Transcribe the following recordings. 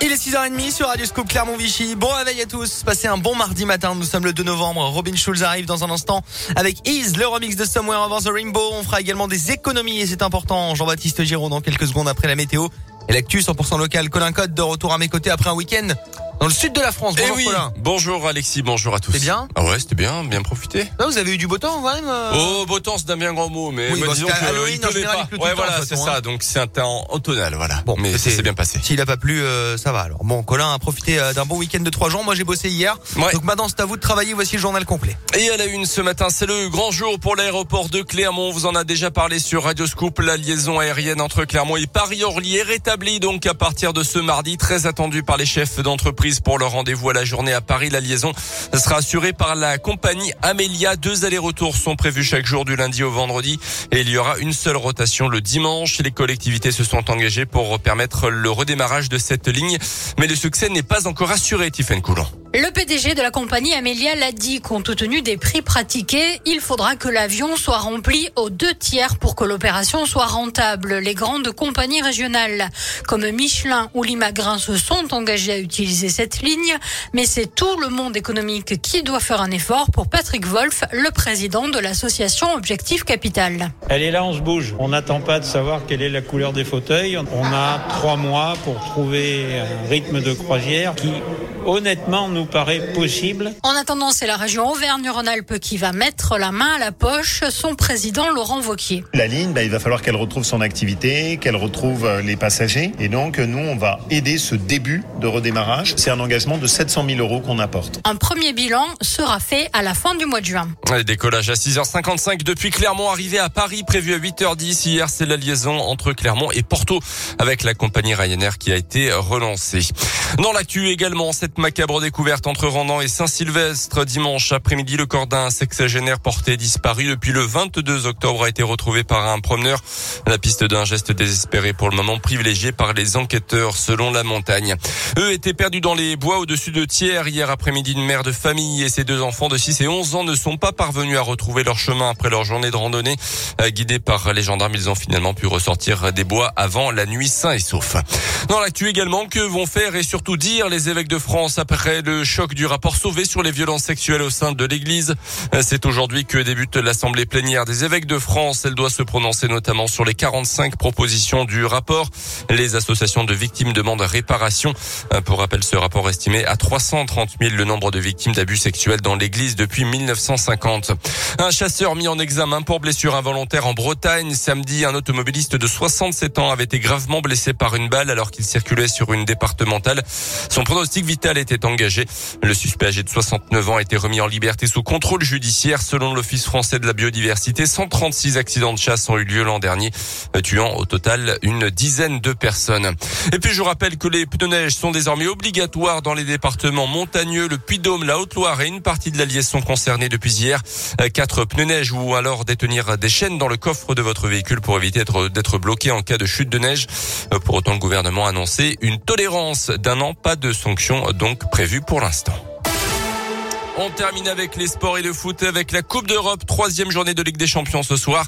Il est 6h30 sur Radio Scoop Clermont-Vichy. Bon réveil à tous. Passez un bon mardi matin. Nous sommes le 2 novembre. Robin Schulz arrive dans un instant avec Ease, le remix de Somewhere Over the Rainbow. On fera également des économies et c'est important. Jean-Baptiste Giraud dans quelques secondes après la météo. Et l'actu 100% local. Colin Code de retour à mes côtés après un week-end dans le sud de la France. Eh Bonjour oui. Colin. Bonjour Alexis, bonjour à tous. C'était bien? Ah ouais, c'était bien, bien profité. Vous avez eu du beau temps quand même euh Oh, beau temps, c'est un bien grand mot, mais Oui, bah, bah, disons que, Halloween, il en pleuvait général, pas. il Ouais, voilà, c'est ça. hein. Donc c'est un temps automnal, voilà. Bon, mais ça s'est bien passé. S'il a pas plu, euh, ça va alors. Bon, Colin a profité euh, d'un bon week-end de trois jours. Moi, j'ai bossé hier. Ouais. Donc maintenant, c'est à vous de travailler. Voici le journal complet. Et à la une ce matin, c'est le grand jour pour l'aéroport de Clermont. On vous en a déjà parlé sur Radio Scoop. La liaison aérienne entre Clermont et Paris-Orly est rétablie donc à partir de ce mardi. Très attendu par les chefs d'entreprise pour leur rendez-vous à la journée à Paris. La liaison sera assurée par la compagnie Amelia. Deux allers-retours sont prévus chaque jour du lundi au vendredi et il y aura une seule rotation le dimanche. Les collectivités se sont engagées pour permettre le redémarrage de cette ligne. Mais le succès n'est pas encore assuré, Tiffany Coulon. Le PDG de la compagnie Amelia l'a dit, compte tenu des prix pratiqués, il faudra que l'avion soit rempli aux deux tiers pour que l'opération soit rentable. Les grandes compagnies régionales comme Michelin ou Limagrin se sont engagées à utiliser cette ligne, mais c'est tout le monde économique qui doit faire un effort pour Patrick Wolf, le président de l'association Objectif Capital. Elle est là, on se bouge. On n'attend pas de savoir quelle est la couleur des fauteuils. On a trois mois pour trouver un rythme de croisière qui, honnêtement, nous paraît possible. En attendant, c'est la région Auvergne-Rhône-Alpes qui va mettre la main à la poche, son président Laurent Vauquier. La ligne, bah, il va falloir qu'elle retrouve son activité, qu'elle retrouve euh, les passagers. Et donc, nous, on va aider ce début de redémarrage. C'est un engagement de 700 000 euros qu'on apporte. Un premier bilan sera fait à la fin du mois de juin. Décollage à 6h55 depuis Clermont, arrivé à Paris, prévu à 8h10. Hier, c'est la liaison entre Clermont et Porto avec la compagnie Ryanair qui a été relancée. Dans l'actu également, cette macabre découverte entre Randan et Saint-Sylvestre. Dimanche après-midi, le corps d'un sexagénaire porté disparu depuis le 22 octobre a été retrouvé par un promeneur. La piste d'un geste désespéré pour le moment privilégié par les enquêteurs selon la montagne. Eux étaient perdus dans les bois au-dessus de Thiers hier après-midi. Une mère de famille et ses deux enfants de 6 et 11 ans ne sont pas parvenus à retrouver leur chemin après leur journée de randonnée. Euh, Guidés par les gendarmes, ils ont finalement pu ressortir des bois avant la nuit sain et sauf. Dans l'actu également, que vont faire et surtout dire les évêques de France après le choc du rapport Sauvé sur les violences sexuelles au sein de l'Église Euh, C'est aujourd'hui que débute l'assemblée plénière des évêques de France. Elle doit se prononcer notamment sur les 45 propositions du rapport. Les associations de victimes demandent réparation. Euh, Pour rappel, ce rapport estimé à 330 000 le nombre de victimes d'abus sexuels dans l'Église depuis 1950. Un chasseur mis en examen pour blessure involontaire en Bretagne. Samedi, un automobiliste de 67 ans avait été gravement blessé par une balle alors qu'il circulait sur une départementale. Son pronostic vital était engagé. Le suspect âgé de 69 ans a été remis en liberté sous contrôle judiciaire. Selon l'Office français de la biodiversité, 136 accidents de chasse ont eu lieu l'an dernier, euh, tuant au total une dizaine de personnes. Et puis je rappelle que les pneus neige sont désormais obligatoires dans les départements montagneux, le Puy-Dôme, la Haute-Loire et une partie de l'Allier sont concernés depuis hier. Euh, Quatre pneus neige ou alors détenir des chaînes dans le coffre de votre véhicule pour éviter d'être- bloqué en cas de chute de neige. Euh, Pour autant, le gouvernement a annoncé une tolérance d'un an, pas de sanctions donc prévues pour l'instant. On termine avec les sports et le foot avec la Coupe d'Europe, troisième journée de Ligue des Champions ce soir.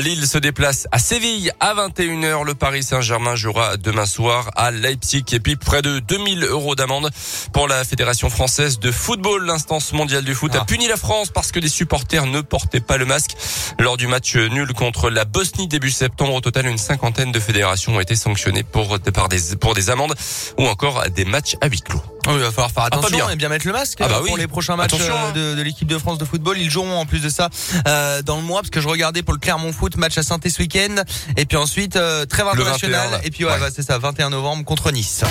Lille se déplace à Séville à 21h. Le Paris Saint-Germain jouera demain soir à Leipzig et puis près de 2000 euros d'amende pour la Fédération française de football. L'instance mondiale du foot a Ah. puni la France parce que des supporters ne portaient pas le masque lors du match nul contre la Bosnie début septembre. Au total, une cinquantaine de fédérations ont été sanctionnées pour, par des, pour des amendes ou encore des matchs à huis clos. Oui, il va falloir faire pas attention bien. et bien mettre le masque Ah bah euh, pour les prochains matchs euh, hein. de, de l'équipe de France de football. Ils joueront en plus de ça euh, dans le mois parce que je regardais pour le Clermont Foot match à saint ce week-end et puis ensuite euh, trêve Le international 21, là. et puis ouais, Ouais. bah, c'est ça 21 novembre contre Nice.